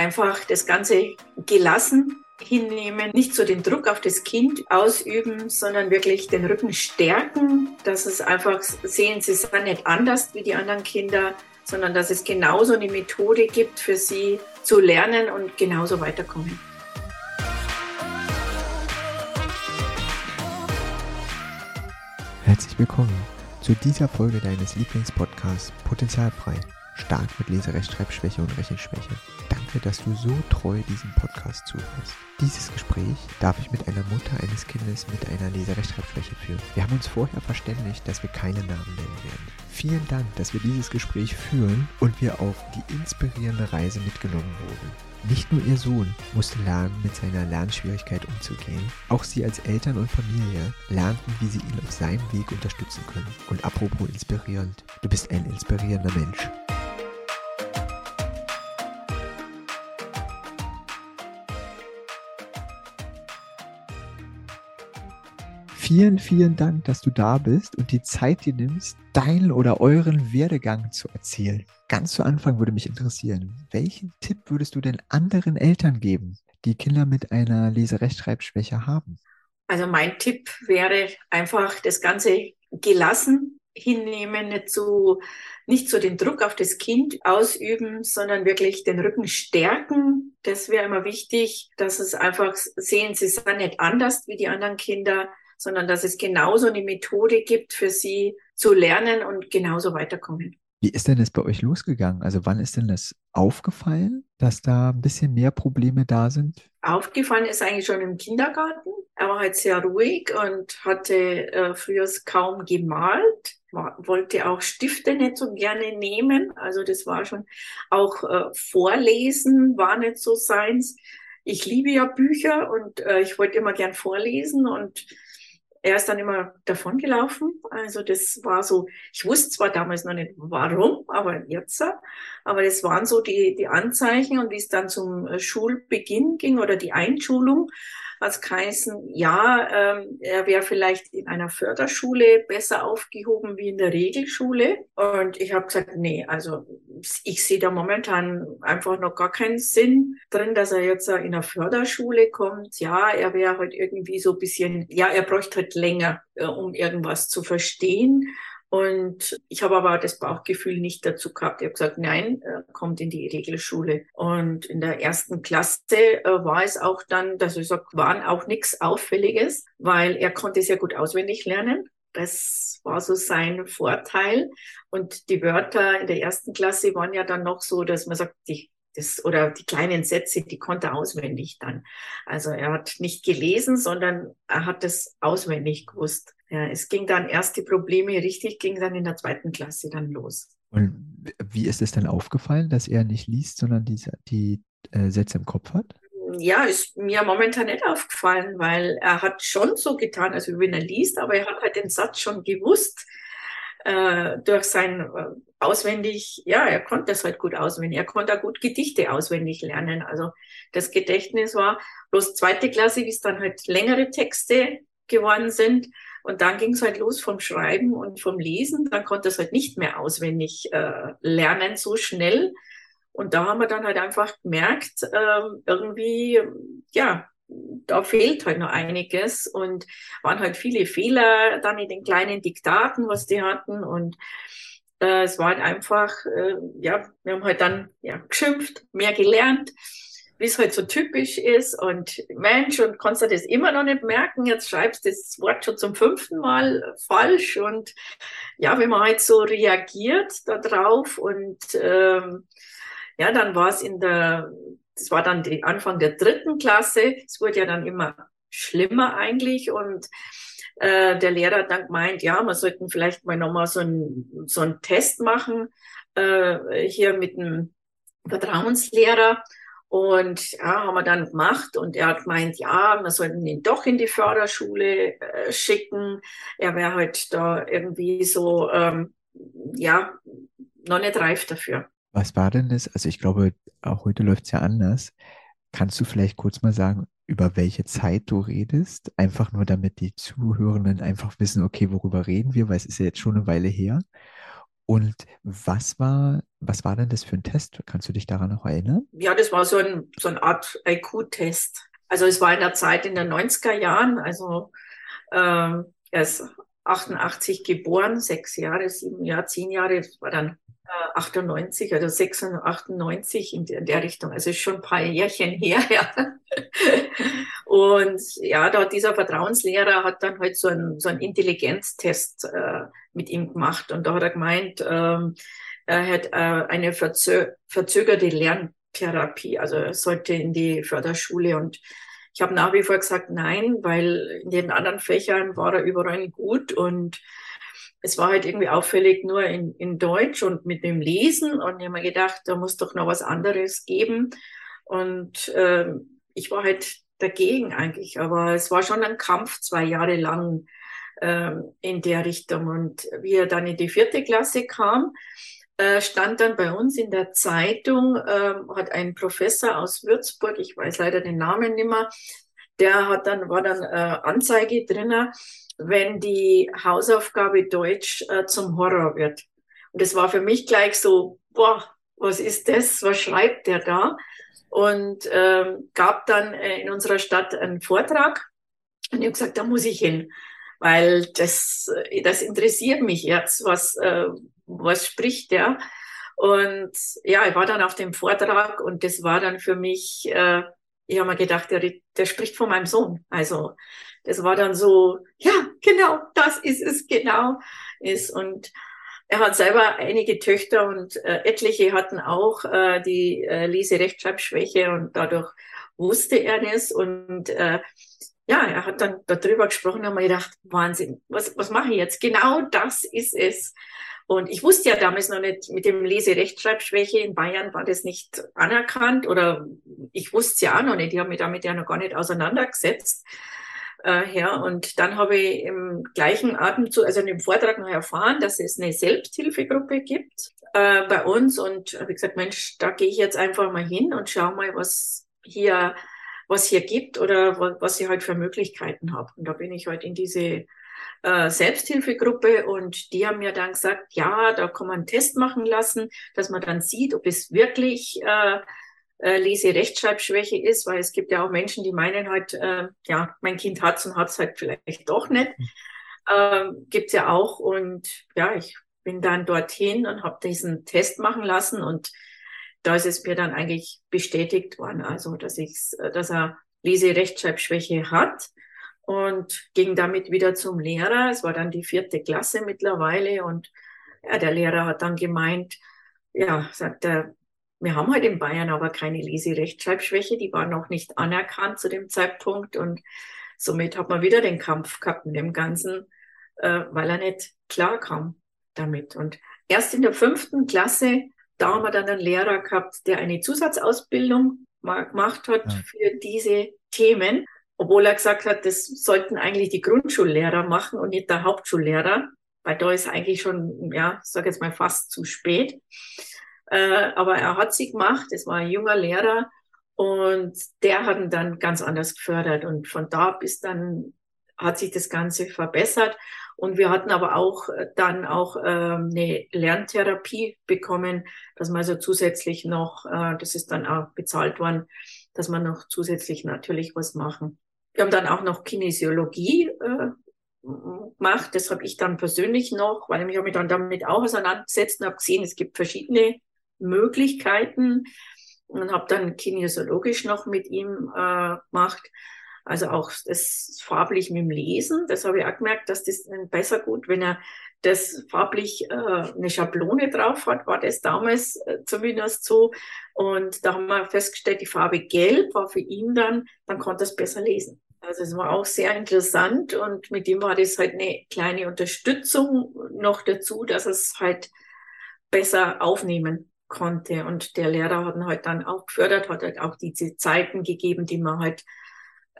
einfach das Ganze gelassen hinnehmen, nicht so den Druck auf das Kind ausüben, sondern wirklich den Rücken stärken, dass es einfach sehen, sie sind nicht anders wie die anderen Kinder, sondern dass es genauso eine Methode gibt für sie zu lernen und genauso weiterkommen. Herzlich willkommen zu dieser Folge deines Lieblingspodcasts Potenzialfrei stark mit Leserechtschreibschwäche und Rechenschwäche. Danke, dass du so treu diesem Podcast zuhörst. Dieses Gespräch darf ich mit einer Mutter eines Kindes mit einer Leserechtschreibschwäche führen. Wir haben uns vorher verständigt, dass wir keine Namen nennen werden. Vielen Dank, dass wir dieses Gespräch führen und wir auf die inspirierende Reise mitgenommen wurden. Nicht nur ihr Sohn musste lernen, mit seiner Lernschwierigkeit umzugehen, auch sie als Eltern und Familie lernten, wie sie ihn auf seinem Weg unterstützen können. Und apropos inspirierend, du bist ein inspirierender Mensch. Vielen, vielen Dank, dass du da bist und die Zeit dir nimmst, deinen oder euren Werdegang zu erzählen. Ganz zu Anfang würde mich interessieren, welchen Tipp würdest du denn anderen Eltern geben, die Kinder mit einer Leserechtschreibschwäche haben? Also mein Tipp wäre einfach das Ganze gelassen hinnehmen, nicht so, nicht so den Druck auf das Kind ausüben, sondern wirklich den Rücken stärken. Das wäre immer wichtig, dass es einfach sehen, sie sind nicht anders wie die anderen Kinder sondern dass es genauso eine Methode gibt für sie zu lernen und genauso weiterkommen. Wie ist denn das bei euch losgegangen? Also wann ist denn das aufgefallen, dass da ein bisschen mehr Probleme da sind? Aufgefallen ist eigentlich schon im Kindergarten. Er war halt sehr ruhig und hatte äh, früher kaum gemalt, war, wollte auch Stifte nicht so gerne nehmen. Also das war schon auch äh, Vorlesen war nicht so seins. Ich liebe ja Bücher und äh, ich wollte immer gern vorlesen und er ist dann immer davongelaufen. Also das war so, ich wusste zwar damals noch nicht warum, aber jetzt, aber das waren so die, die Anzeichen und wie es dann zum Schulbeginn ging oder die Einschulung, hat geheißen, ja, ähm, er wäre vielleicht in einer Förderschule besser aufgehoben wie in der Regelschule. Und ich habe gesagt, nee, also ich sehe da momentan einfach noch gar keinen Sinn drin, dass er jetzt in einer Förderschule kommt. Ja, er wäre halt irgendwie so ein bisschen, ja, er bräuchte halt länger, äh, um irgendwas zu verstehen. Und ich habe aber das Bauchgefühl nicht dazu gehabt. Ich habe gesagt, nein, kommt in die Regelschule. Und in der ersten Klasse äh, war es auch dann, dass ich sage, waren auch nichts Auffälliges, weil er konnte sehr gut auswendig lernen. Das war so sein Vorteil. Und die Wörter in der ersten Klasse waren ja dann noch so, dass man sagt, die das, oder die kleinen Sätze, die konnte er auswendig dann. Also er hat nicht gelesen, sondern er hat es auswendig gewusst. Ja, es ging dann erst die Probleme richtig, ging dann in der zweiten Klasse dann los. Und wie ist es dann aufgefallen, dass er nicht liest, sondern die, die äh, Sätze im Kopf hat? Ja, ist mir momentan nicht aufgefallen, weil er hat schon so getan, also wenn er liest, aber er hat halt den Satz schon gewusst äh, durch sein äh, auswendig, ja, er konnte das halt gut auswendig. Er konnte auch gut Gedichte auswendig lernen. Also das Gedächtnis war bloß zweite Klasse, wie es dann halt längere Texte geworden sind. Und dann ging es halt los vom Schreiben und vom Lesen. Dann konnte es halt nicht mehr auswendig äh, lernen so schnell. Und da haben wir dann halt einfach gemerkt, äh, irgendwie, ja, da fehlt halt noch einiges und waren halt viele Fehler dann in den kleinen Diktaten, was die hatten. Und äh, es war halt einfach, äh, ja, wir haben halt dann ja, geschimpft, mehr gelernt, wie es halt so typisch ist. Und Mensch, und kannst du das immer noch nicht merken, jetzt schreibst du das Wort schon zum fünften Mal falsch. Und ja, wenn man halt so reagiert darauf und ähm, ja, dann war es in der das war dann die Anfang der dritten Klasse. Es wurde ja dann immer schlimmer eigentlich und äh, der Lehrer hat dann gemeint, ja, wir sollten vielleicht mal nochmal so einen so einen Test machen äh, hier mit einem Vertrauenslehrer. Und ja, haben wir dann gemacht und er hat gemeint, ja, wir sollten ihn doch in die Förderschule äh, schicken. Er wäre halt da irgendwie so, ähm, ja, noch nicht reif dafür. Was war denn das? Also ich glaube, auch heute läuft es ja anders. Kannst du vielleicht kurz mal sagen, über welche Zeit du redest? Einfach nur, damit die Zuhörenden einfach wissen, okay, worüber reden wir, weil es ist ja jetzt schon eine Weile her. Und was war, was war denn das für ein Test? Kannst du dich daran noch erinnern? Ja, das war so, ein, so eine Art IQ-Test. Also es war in der Zeit in den 90er Jahren, also äh, er ist 88 geboren, sechs Jahre, sieben Jahre, zehn Jahre, das war dann 98 oder 96 in der Richtung. Also schon ein paar Jährchen her. Ja. Und ja, da dieser Vertrauenslehrer hat dann halt so einen, so einen Intelligenztest äh, mit ihm gemacht. Und da hat er gemeint, ähm, er hat äh, eine verzö verzögerte Lerntherapie, also er sollte in die Förderschule. Und ich habe nach wie vor gesagt, nein, weil in den anderen Fächern war er überall gut und es war halt irgendwie auffällig nur in, in Deutsch und mit dem Lesen. Und ich habe mir gedacht, da muss doch noch was anderes geben. Und äh, ich war halt dagegen eigentlich. Aber es war schon ein Kampf zwei Jahre lang äh, in der Richtung. Und wie er dann in die vierte Klasse kam, äh, stand dann bei uns in der Zeitung, äh, hat ein Professor aus Würzburg, ich weiß leider den Namen nicht mehr, der hat dann, war dann äh, Anzeige drinnen, wenn die Hausaufgabe Deutsch äh, zum Horror wird. Und das war für mich gleich so, boah, was ist das? Was schreibt der da? Und ähm, gab dann äh, in unserer Stadt einen Vortrag. Und ich habe gesagt, da muss ich hin, weil das, das interessiert mich jetzt, was, äh, was spricht der. Und ja, ich war dann auf dem Vortrag und das war dann für mich, äh, ich habe mir gedacht, der, der spricht von meinem Sohn. Also das war dann so, ja, genau, das ist es genau ist. Und er hat selber einige Töchter und äh, etliche hatten auch äh, die äh, Lese-Rechtschreibschwäche und dadurch wusste er das. Und äh, ja, er hat dann darüber gesprochen und mir gedacht, Wahnsinn, was, was mache ich jetzt? Genau das ist es. Und ich wusste ja damals noch nicht, mit dem Lese-Rechtschreibschwäche in Bayern war das nicht anerkannt oder ich wusste es ja auch noch nicht. Ich habe mich damit ja noch gar nicht auseinandergesetzt äh, her. Und dann habe ich im gleichen Atemzug, also in dem Vortrag noch erfahren, dass es eine Selbsthilfegruppe gibt äh, bei uns. Und habe gesagt, Mensch, da gehe ich jetzt einfach mal hin und schau mal, was hier, was hier gibt oder was ich halt für Möglichkeiten habe. Und da bin ich halt in diese äh, Selbsthilfegruppe und die haben mir dann gesagt, ja, da kann man einen Test machen lassen, dass man dann sieht, ob es wirklich äh, äh, Lese-Rechtschreibschwäche ist, weil es gibt ja auch Menschen, die meinen halt, äh, ja, mein Kind hat's und hat's halt vielleicht doch nicht. Mhm. Ähm, gibt's ja auch. Und ja, ich bin dann dorthin und habe diesen Test machen lassen und da ist es mir dann eigentlich bestätigt worden, also dass ich, dass er Lese-Rechtschreibschwäche hat und ging damit wieder zum Lehrer. Es war dann die vierte Klasse mittlerweile und ja, der Lehrer hat dann gemeint, ja, sagt er, wir haben halt in Bayern aber keine Leserechtschreibschwäche, die war noch nicht anerkannt zu dem Zeitpunkt und somit hat man wieder den Kampf gehabt mit dem Ganzen, äh, weil er nicht klar kam damit. Und erst in der fünften Klasse, da haben wir dann einen Lehrer gehabt, der eine Zusatzausbildung gemacht hat ja. für diese Themen, obwohl er gesagt hat, das sollten eigentlich die Grundschullehrer machen und nicht der Hauptschullehrer, weil da ist eigentlich schon, ja, ich sage jetzt mal fast zu spät. Äh, aber er hat sie gemacht, es war ein junger Lehrer und der hat ihn dann ganz anders gefördert. Und von da bis dann hat sich das Ganze verbessert. Und wir hatten aber auch äh, dann auch ähm, eine Lerntherapie bekommen, dass man also zusätzlich noch, äh, das ist dann auch bezahlt worden, dass man noch zusätzlich natürlich was machen. Wir haben dann auch noch Kinesiologie äh, gemacht. Das habe ich dann persönlich noch, weil ich mich dann damit auch auseinandergesetzt und habe gesehen, es gibt verschiedene Möglichkeiten und habe dann kinesiologisch noch mit ihm äh, gemacht. Also auch das farblich mit dem Lesen, das habe ich auch gemerkt, dass das besser gut, wenn er das farblich äh, eine Schablone drauf hat, war das damals äh, zumindest so. Und da haben wir festgestellt, die Farbe Gelb war für ihn dann, dann konnte er es besser lesen. Also es war auch sehr interessant und mit ihm war das halt eine kleine Unterstützung noch dazu, dass es halt besser aufnehmen konnte. Und der Lehrer hat ihn halt dann auch gefördert, hat halt auch diese Zeiten gegeben, die man halt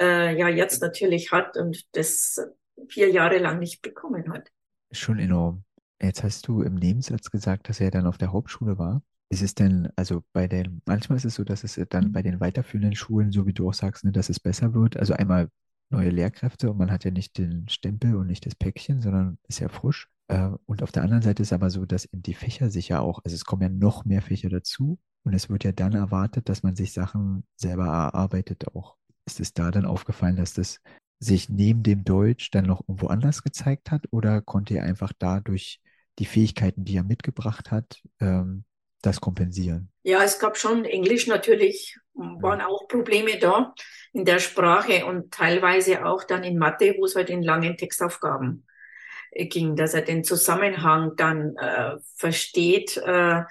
äh, ja jetzt natürlich hat und das vier Jahre lang nicht bekommen hat. Schon enorm. Jetzt hast du im Nebensatz gesagt, dass er dann auf der Hauptschule war. Ist es denn, also bei den, manchmal ist es so, dass es dann mhm. bei den weiterführenden Schulen, so wie du auch sagst, ne, dass es besser wird. Also einmal neue Lehrkräfte und man hat ja nicht den Stempel und nicht das Päckchen, sondern ist ja frisch. Äh, und auf der anderen Seite ist aber so, dass eben die Fächer sich ja auch, also es kommen ja noch mehr Fächer dazu und es wird ja dann erwartet, dass man sich Sachen selber erarbeitet auch. Ist es da dann aufgefallen, dass das sich neben dem Deutsch dann noch irgendwo anders gezeigt hat oder konnte ihr einfach dadurch die Fähigkeiten, die er mitgebracht hat, ähm, das kompensieren? Ja, es gab schon Englisch natürlich, waren auch Probleme da in der Sprache und teilweise auch dann in Mathe, wo es halt in langen Textaufgaben äh, ging, dass er den Zusammenhang dann äh, versteht. Äh,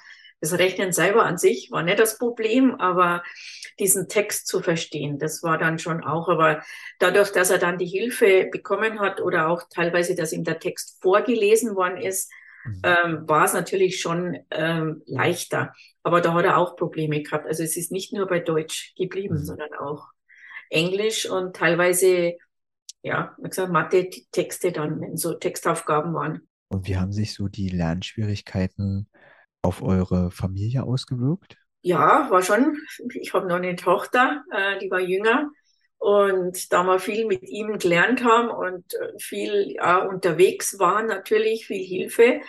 das Rechnen selber an sich war nicht das Problem, aber diesen Text zu verstehen, das war dann schon auch. Aber dadurch, dass er dann die Hilfe bekommen hat oder auch teilweise, dass ihm der Text vorgelesen worden ist, mhm. ähm, war es natürlich schon ähm, leichter. Aber da hat er auch Probleme gehabt. Also es ist nicht nur bei Deutsch geblieben, mhm. sondern auch Englisch und teilweise, ja, wie gesagt, Mathe-Texte dann, wenn so Textaufgaben waren. Und wie haben sich so die Lernschwierigkeiten auf eure Familie ausgewirkt? Ja, war schon. Ich habe noch eine Tochter, äh, die war jünger. Und da wir viel mit ihm gelernt haben und äh, viel ja, unterwegs waren, natürlich viel Hilfe,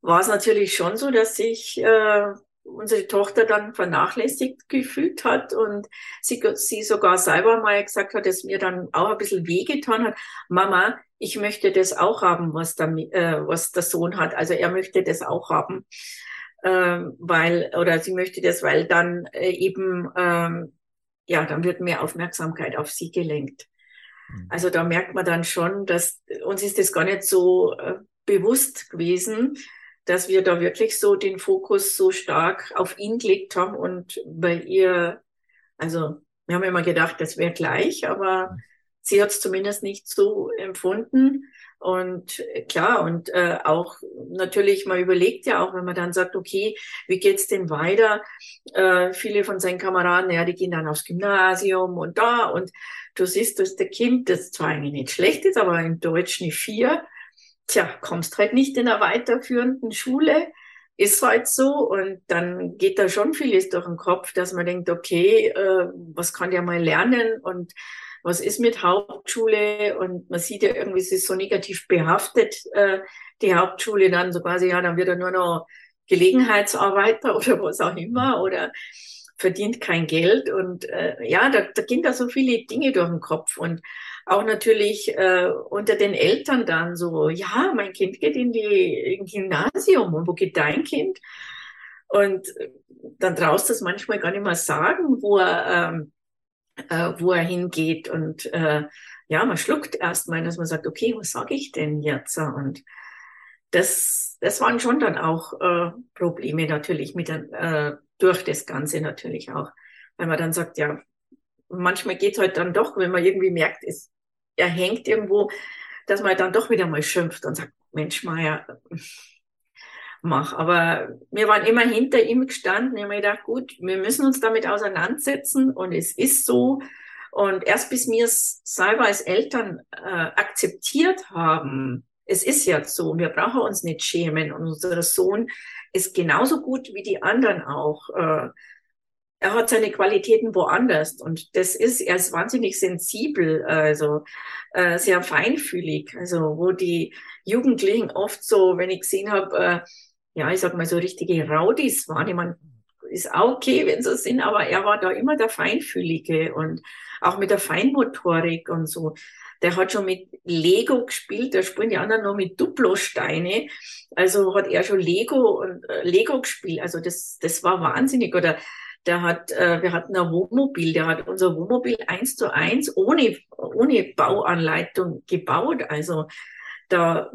war es natürlich schon so, dass sich äh, unsere Tochter dann vernachlässigt gefühlt hat und sie, sie sogar selber mal gesagt hat, dass mir dann auch ein bisschen wehgetan hat. Mama, ich möchte das auch haben, was der, äh, was der Sohn hat. Also er möchte das auch haben, ähm, weil, oder sie möchte das, weil dann äh, eben, ähm, ja, dann wird mehr Aufmerksamkeit auf sie gelenkt. Mhm. Also da merkt man dann schon, dass uns ist das gar nicht so äh, bewusst gewesen, dass wir da wirklich so den Fokus so stark auf ihn gelegt haben und bei ihr, also wir haben immer gedacht, das wäre gleich, aber sie hat es zumindest nicht so empfunden. Und äh, klar, und äh, auch natürlich, man überlegt ja auch, wenn man dann sagt, okay, wie geht's denn weiter? Äh, viele von seinen Kameraden, ja, die gehen dann aufs Gymnasium und da und du siehst, dass der Kind, das zwar eigentlich nicht schlecht ist, aber in Deutsch eine vier, tja, kommst halt nicht in einer weiterführenden Schule, ist halt so. Und dann geht da schon vieles durch den Kopf, dass man denkt, okay, äh, was kann der mal lernen? Und was ist mit Hauptschule? Und man sieht ja irgendwie, es ist so negativ behaftet, äh, die Hauptschule dann so quasi, ja, dann wird er nur noch Gelegenheitsarbeiter oder was auch immer oder verdient kein Geld. Und äh, ja, da, da gehen da so viele Dinge durch den Kopf. Und auch natürlich äh, unter den Eltern dann so, ja, mein Kind geht in die in Gymnasium und wo geht dein Kind? Und äh, dann traust es manchmal gar nicht mehr sagen, wo er, ähm, äh, wo er hingeht. Und äh, ja, man schluckt erstmal, dass man sagt, okay, was sage ich denn jetzt? Und das, das waren schon dann auch äh, Probleme natürlich mit äh, durch das Ganze natürlich auch. Weil man dann sagt, ja, manchmal geht es halt dann doch, wenn man irgendwie merkt, es, er hängt irgendwo, dass man dann doch wieder mal schimpft und sagt, Mensch, Meier, mach. Aber wir waren immer hinter ihm gestanden. Ich habe mir gedacht, gut, wir müssen uns damit auseinandersetzen und es ist so. Und erst bis wir es selber als Eltern äh, akzeptiert haben, es ist jetzt so, wir brauchen uns nicht schämen und unser Sohn ist genauso gut wie die anderen auch. Äh, er hat seine Qualitäten woanders und das ist, er ist wahnsinnig sensibel, also äh, sehr feinfühlig, also wo die Jugendlichen oft so, wenn ich gesehen habe, äh, ja, ich sag mal so richtige Raudis waren, ich meine, ist auch okay, wenn sie sind, aber er war da immer der Feinfühlige und auch mit der Feinmotorik und so. Der hat schon mit Lego gespielt, da spielen die anderen nur mit Duplo-Steine. Also hat er schon Lego und äh, Lego gespielt. Also das, das war wahnsinnig. Oder der hat, äh, wir hatten ein Wohnmobil, der hat unser Wohnmobil eins zu eins ohne, ohne Bauanleitung gebaut. Also da,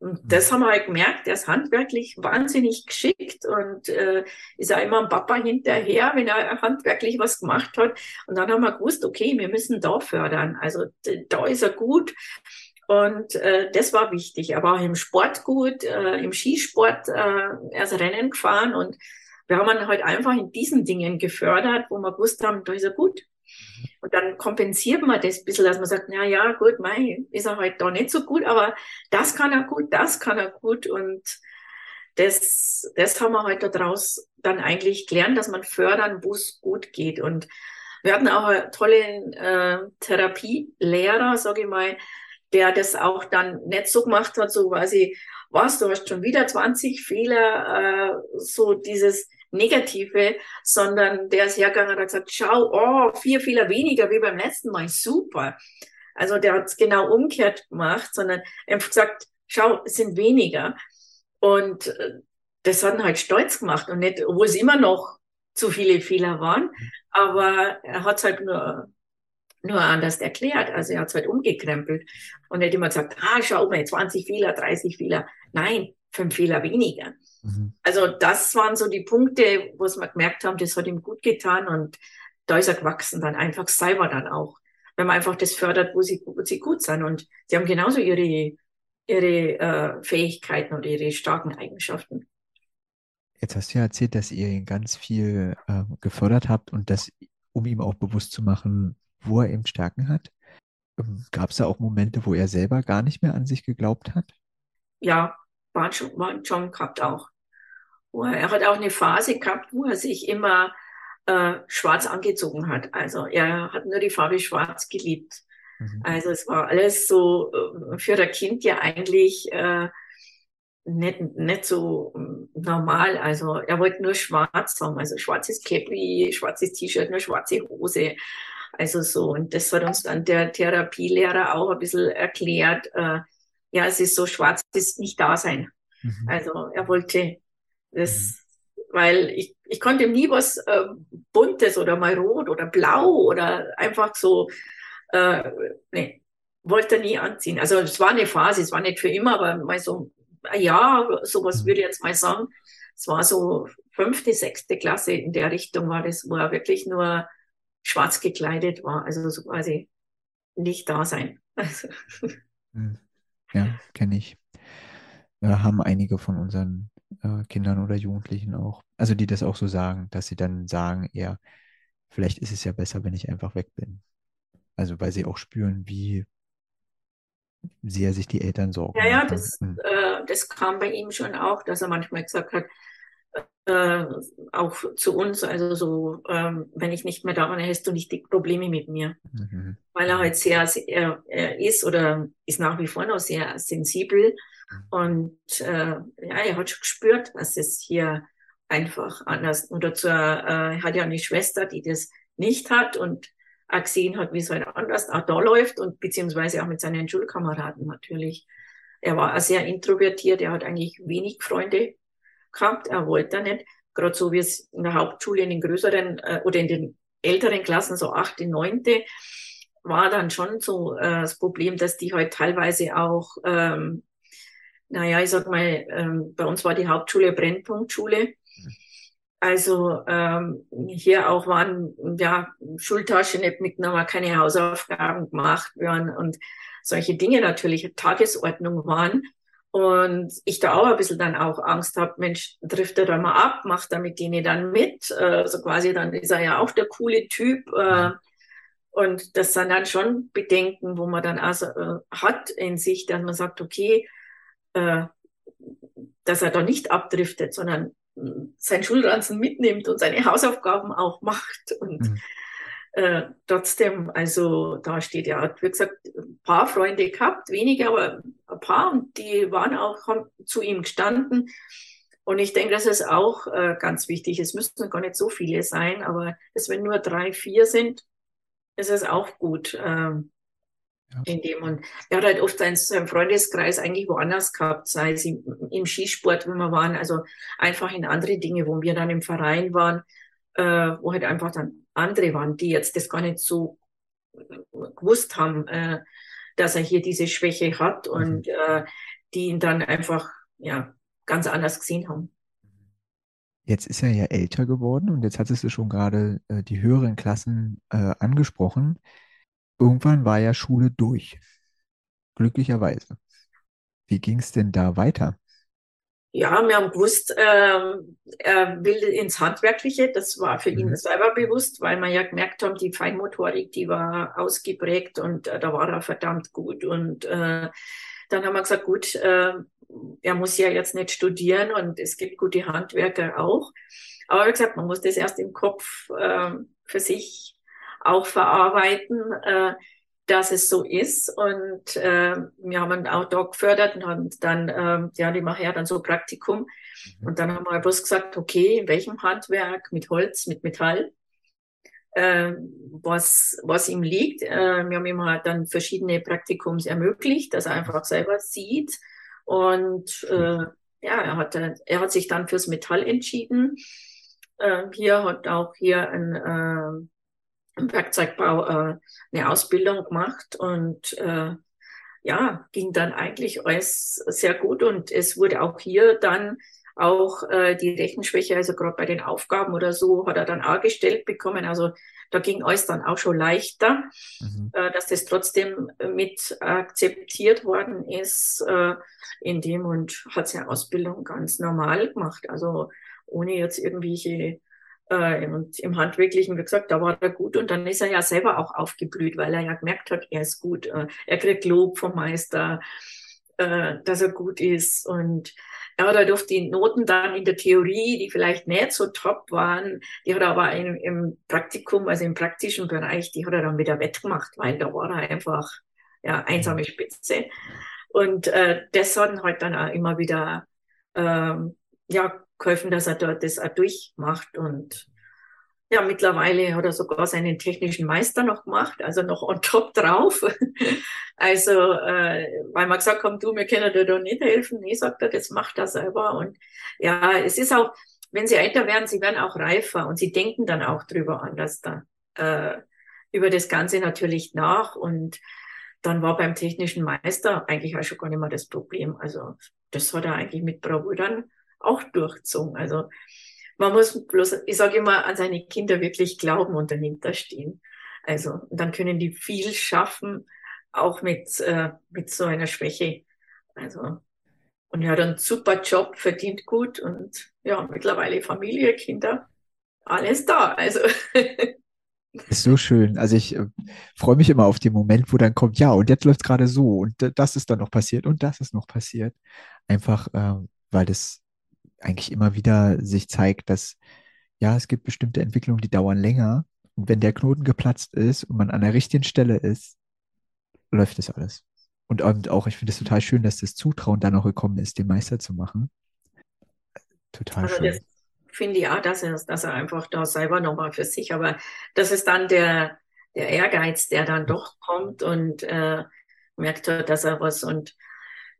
das haben wir halt gemerkt, der ist handwerklich wahnsinnig geschickt und äh, ist auch immer ein Papa hinterher, wenn er handwerklich was gemacht hat. Und dann haben wir gewusst, okay, wir müssen da fördern. Also da ist er gut. Und äh, das war wichtig. Aber auch im Sport gut, äh, im Skisport, äh, er ist Rennen gefahren und wir haben ihn halt einfach in diesen Dingen gefördert, wo wir gewusst haben, da ist er gut. Und dann kompensiert man das ein bisschen, dass man sagt, na ja, gut, mei, ist er halt da nicht so gut, aber das kann er gut, das kann er gut. Und das, das haben wir halt daraus dann eigentlich gelernt, dass man fördern, wo es gut geht. Und wir hatten auch einen tollen äh, Therapielehrer, sage ich mal, der das auch dann nicht so gemacht hat, so quasi, was, du hast schon wieder 20 Fehler, äh, so dieses Negative, sondern der ist hergegangen und hat gesagt, schau, oh, vier Fehler weniger wie beim letzten Mal, super. Also der hat es genau umgekehrt gemacht, sondern einfach gesagt, schau, es sind weniger. Und äh, das hat ihn halt stolz gemacht und nicht, obwohl es immer noch zu viele Fehler waren, aber er hat es halt nur, nur anders erklärt. Also er hat es halt umgekrempelt und nicht immer gesagt, ah, schau mal, 20 Fehler, 30 Fehler. Nein, fünf Fehler weniger. Mhm. Also das waren so die Punkte, wo wir gemerkt haben, das hat ihm gut getan und da ist er gewachsen dann einfach selber dann auch. Wenn man einfach das fördert, wo sie, wo sie gut sind. Und sie haben genauso ihre, ihre äh, Fähigkeiten und ihre starken Eigenschaften. Jetzt hast du ja erzählt, dass ihr ihn ganz viel äh, gefördert habt und das, um ihm auch bewusst zu machen, wo er eben Stärken hat. Ähm, Gab es da auch Momente, wo er selber gar nicht mehr an sich geglaubt hat? Ja, war schon, war schon gehabt auch. Er hat auch eine Phase gehabt, wo er sich immer äh, schwarz angezogen hat. Also er hat nur die Farbe schwarz geliebt. Mhm. Also es war alles so äh, für ein Kind ja eigentlich äh, nicht, nicht so ähm, normal. Also er wollte nur schwarz haben, also schwarzes Käppi, schwarzes T-Shirt, nur schwarze Hose. Also so. Und das hat uns dann der Therapielehrer auch ein bisschen erklärt. Äh, ja, es ist so schwarz, ist nicht da sein. Mhm. Also er wollte das, mhm. weil ich, ich konnte ihm nie was äh, Buntes oder mal rot oder blau oder einfach so, äh, nee, wollte er nie anziehen. Also es war eine Phase, es war nicht für immer, aber mal so Jahr, sowas mhm. würde ich jetzt mal sagen. Es war so fünfte, sechste Klasse in der Richtung war das, wo er wirklich nur schwarz gekleidet war, also so quasi nicht da sein. Also. Ja, kenne ich. Ja, haben einige von unseren äh, Kindern oder Jugendlichen auch. Also die das auch so sagen, dass sie dann sagen, eher, vielleicht ist es ja besser, wenn ich einfach weg bin. Also weil sie auch spüren, wie sehr sich die Eltern sorgen. Ja, ja, das, äh, das kam bei ihm schon auch, dass er manchmal gesagt hat, äh, auch zu uns, also so, ähm, wenn ich nicht mehr da bin, hast du nicht die Probleme mit mir. Mhm. Weil er halt sehr, sehr er ist oder ist nach wie vor noch sehr sensibel und äh, ja, er hat schon gespürt, dass es hier einfach anders oder zur, äh, er hat ja eine Schwester, die das nicht hat und auch gesehen hat, wie es halt anders auch da läuft und beziehungsweise auch mit seinen Schulkameraden natürlich. Er war auch sehr introvertiert, er hat eigentlich wenig Freunde gehabt, er wollte nicht, gerade so wie es in der Hauptschule in den größeren äh, oder in den älteren Klassen, so achte, neunte, war dann schon so äh, das Problem, dass die halt teilweise auch ähm, naja, ich sag mal, ähm, bei uns war die Hauptschule Brennpunktschule. Also ähm, hier auch waren ja Schultasche nicht mitgenommen, keine Hausaufgaben gemacht werden und solche Dinge natürlich Tagesordnung waren. Und ich da auch ein bisschen dann auch Angst habe, Mensch, trifft er da mal ab, macht er mit denen dann mit. Äh, so quasi, dann ist er ja auch der coole Typ. Äh, und das sind dann schon Bedenken, wo man dann also äh, hat in sich, dass man sagt, okay, dass er da nicht abdriftet, sondern hm, sein Schulranzen mitnimmt und seine Hausaufgaben auch macht. Und mhm. Äh, trotzdem, also da steht, hat, wie gesagt, ein paar Freunde gehabt, wenige, aber ein paar, und die waren auch, haben zu ihm gestanden. Und ich denke, das ist auch äh, ganz wichtig. Es müssten gar nicht so viele sein, aber dass wenn nur drei, vier sind, ist es auch gut. Ähm, ja. In dem und er hat halt oft seinen, seinen Freundeskreis eigentlich woanders gehabt, sei es im, im, Skisport, wo wir waren, also einfach in andere Dinge, wo wir dann im Verein waren, äh, wo halt einfach dann andere waren, die jetzt das gar nicht so gewusst haben, äh, dass er hier diese Schwäche hat mhm. und äh, die ihn dann einfach ja ganz anders gesehen haben. Jetzt ist er ja älter geworden und jetzt hattest du schon gerade äh, die höheren Klassen äh, angesprochen. Irgendwann war ja Schule durch. Glücklicherweise. Wie ging es denn da weiter? Ja, wir haben gewusst, äh, er will ins Handwerkliche. Das war für mhm. ihn selber bewusst, weil wir ja gemerkt haben, die Feinmotorik, die war ausgeprägt und äh, da war er verdammt gut. Und äh, dann haben wir gesagt, gut, äh, er muss ja jetzt nicht studieren und es gibt gute Handwerker auch. Aber wie gesagt, man muss das erst im Kopf äh, für sich auch verarbeiten. Äh, dass es so ist. Und äh, wir haben ihn auch da gefördert und haben dann, äh, ja, die machen ja dann so Praktikum. Mhm. Und dann haben wir bloß gesagt, okay, in welchem Handwerk, mit Holz, mit Metall, äh, was, was ihm liegt. Äh, wir haben ihm halt dann verschiedene Praktikums ermöglicht, dass er einfach selber sieht. Und äh, ja, er hat, er hat sich dann fürs Metall entschieden. Äh, hier hat auch hier ein, äh, im Werkzeugbau äh, eine Ausbildung gemacht und äh, ja, ging dann eigentlich alles sehr gut und es wurde auch hier dann auch äh, die Rechenschwäche, also gerade bei den Aufgaben oder so, hat er dann auch gestellt bekommen. Also da ging alles dann auch schon leichter, mhm. äh, dass das trotzdem mit akzeptiert worden ist äh, in dem und hat seine Ausbildung ganz normal gemacht. Also ohne jetzt irgendwelche äh, und im Handwerklichen, wie gesagt, da war er gut und dann ist er ja selber auch aufgeblüht, weil er ja gemerkt hat, er ist gut. Äh, er kriegt Lob vom Meister, äh, dass er gut ist und er hat halt auf die Noten dann in der Theorie, die vielleicht nicht so top waren, die hat er aber im, im Praktikum, also im praktischen Bereich, die hat er dann wieder wettgemacht, weil da war er einfach ja einsame Spitze. Und äh, das hat ihn halt dann auch immer wieder ähm, ja, geholfen, dass er dort das auch durchmacht. Und ja, mittlerweile hat er sogar seinen technischen Meister noch gemacht, also noch on top drauf. also, äh, weil wir gesagt haben, du, wir können dir da nicht helfen. Nee, sagt er, das macht er selber. Und ja, es ist auch, wenn sie älter werden, sie werden auch reifer und sie denken dann auch drüber anders dann, äh, über das Ganze natürlich nach. Und dann war beim technischen Meister eigentlich auch schon gar nicht mehr das Problem. Also, das hat er eigentlich mit Bravour dann auch durchzogen. Also man muss bloß, ich sage immer, an seine Kinder wirklich glauben und dahinter stehen. Also dann können die viel schaffen, auch mit, äh, mit so einer Schwäche. Also und er hat einen super Job, verdient gut und ja, mittlerweile Familie, Kinder, alles da. Also ist so schön. Also ich äh, freue mich immer auf den Moment, wo dann kommt, ja, und jetzt läuft es gerade so und das ist dann noch passiert und das ist noch passiert. Einfach, äh, weil das eigentlich immer wieder sich zeigt, dass ja, es gibt bestimmte Entwicklungen, die dauern länger. Und wenn der Knoten geplatzt ist und man an der richtigen Stelle ist, läuft das alles. Und, und auch, ich finde es total schön, dass das Zutrauen dann auch gekommen ist, den Meister zu machen. Total also schön. Finde ich auch, dass er, dass er einfach da selber nochmal für sich, aber das ist dann der, der Ehrgeiz, der dann doch kommt und äh, merkt, dass er was und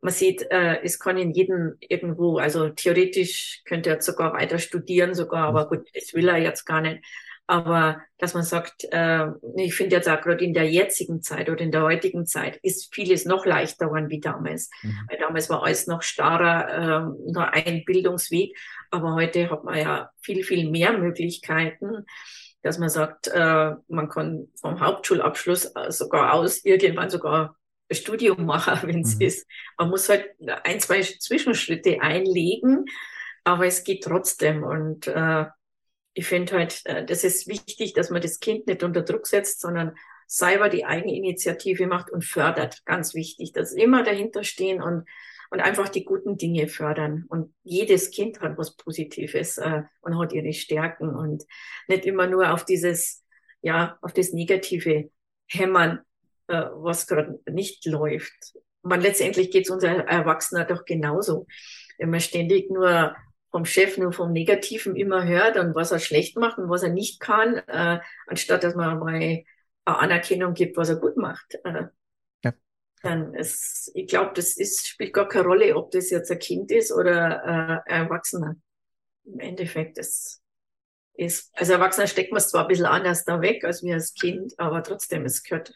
man sieht, äh, es kann in jedem irgendwo, also theoretisch könnte er sogar weiter studieren sogar, aber gut, das will er jetzt gar nicht. Aber dass man sagt, äh, ich finde jetzt auch gerade in der jetzigen Zeit oder in der heutigen Zeit ist vieles noch leichter geworden wie damals. Mhm. Weil damals war alles noch starrer, äh, nur ein Bildungsweg. Aber heute hat man ja viel, viel mehr Möglichkeiten, dass man sagt, äh, man kann vom Hauptschulabschluss sogar aus irgendwann sogar Studium machen, wenn es mhm. ist. Man muss halt ein, zwei Zwischenschritte einlegen, aber es geht trotzdem. Und äh, ich finde halt, äh, das ist wichtig, dass man das Kind nicht unter Druck setzt, sondern selber die Eigeninitiative macht und fördert. Ganz wichtig, dass immer dahinter stehen und, und einfach die guten Dinge fördern. Und jedes Kind hat was Positives äh, und hat ihre Stärken und nicht immer nur auf dieses, ja, auf das Negative hämmern äh, was gerade nicht läuft. Man letztendlich geht es uns Erwachsener doch genauso. Wenn man ständig nur vom Chef nur vom Negativen immer hört und was er schlecht macht und was er nicht kann, äh, anstatt dass man mal eine Anerkennung gibt, was er gut macht. Äh, ja. Dann ist, ich glaube, das ist, spielt gar keine Rolle, ob das jetzt ein Kind ist oder äh, ein Erwachsener. Im Endeffekt, das ist, als Erwachsener steckt man es zwar ein bisschen anders da weg als wir als Kind, aber trotzdem, es gehört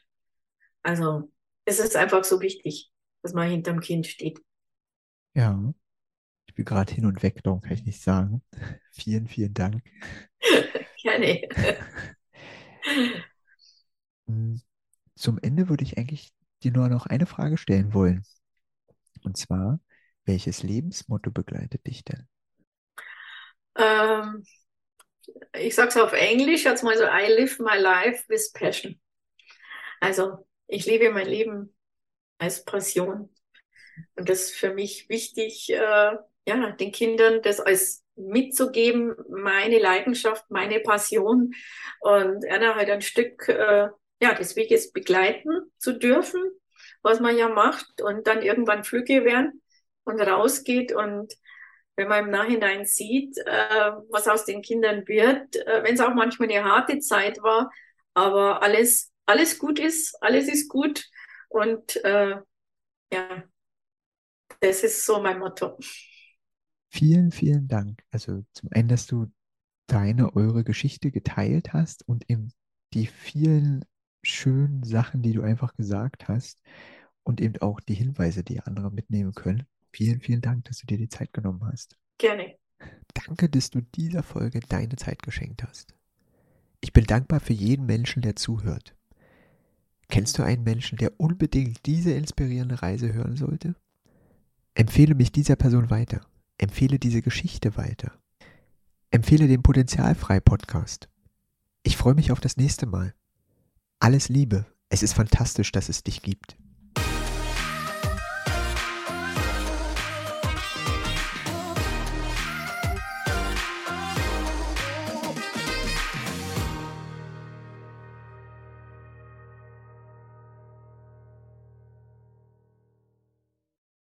also es ist einfach so wichtig, dass man hinterm Kind steht. Ja, ich bin gerade hin und weg, darum kann ich nicht sagen. vielen, vielen Dank. Gerne. Hm, zum Ende würde ich eigentlich dir nur noch eine Frage stellen wollen. Und zwar, welches Lebensmotto begleitet dich denn? Ähm, ich sage es auf Englisch, jetzt mal so, I live my life with passion. Also ich lebe mein Leben als Passion. Und das ist für mich wichtig, äh, ja, den Kindern das als mitzugeben, meine Leidenschaft, meine Passion und einer halt ein Stück äh, ja, des Weges begleiten zu dürfen, was man ja macht und dann irgendwann flügge werden und rausgeht und wenn man im Nachhinein sieht, äh, was aus den Kindern wird, äh, wenn es auch manchmal eine harte Zeit war, aber alles, alles gut ist, alles ist gut und äh, ja, das ist so mein Motto. Vielen, vielen Dank. Also zum einen, dass du deine, eure Geschichte geteilt hast und eben die vielen schönen Sachen, die du einfach gesagt hast und eben auch die Hinweise, die andere mitnehmen können. Vielen, vielen Dank, dass du dir die Zeit genommen hast. Gerne. Danke, dass du dieser Folge deine Zeit geschenkt hast. Ich bin dankbar für jeden Menschen, der zuhört. Kennst du einen Menschen, der unbedingt diese inspirierende Reise hören sollte? Empfehle mich dieser Person weiter. Empfehle diese Geschichte weiter. Empfehle den Potenzialfrei Podcast. Ich freue mich auf das nächste Mal. Alles Liebe. Es ist fantastisch, dass es dich gibt.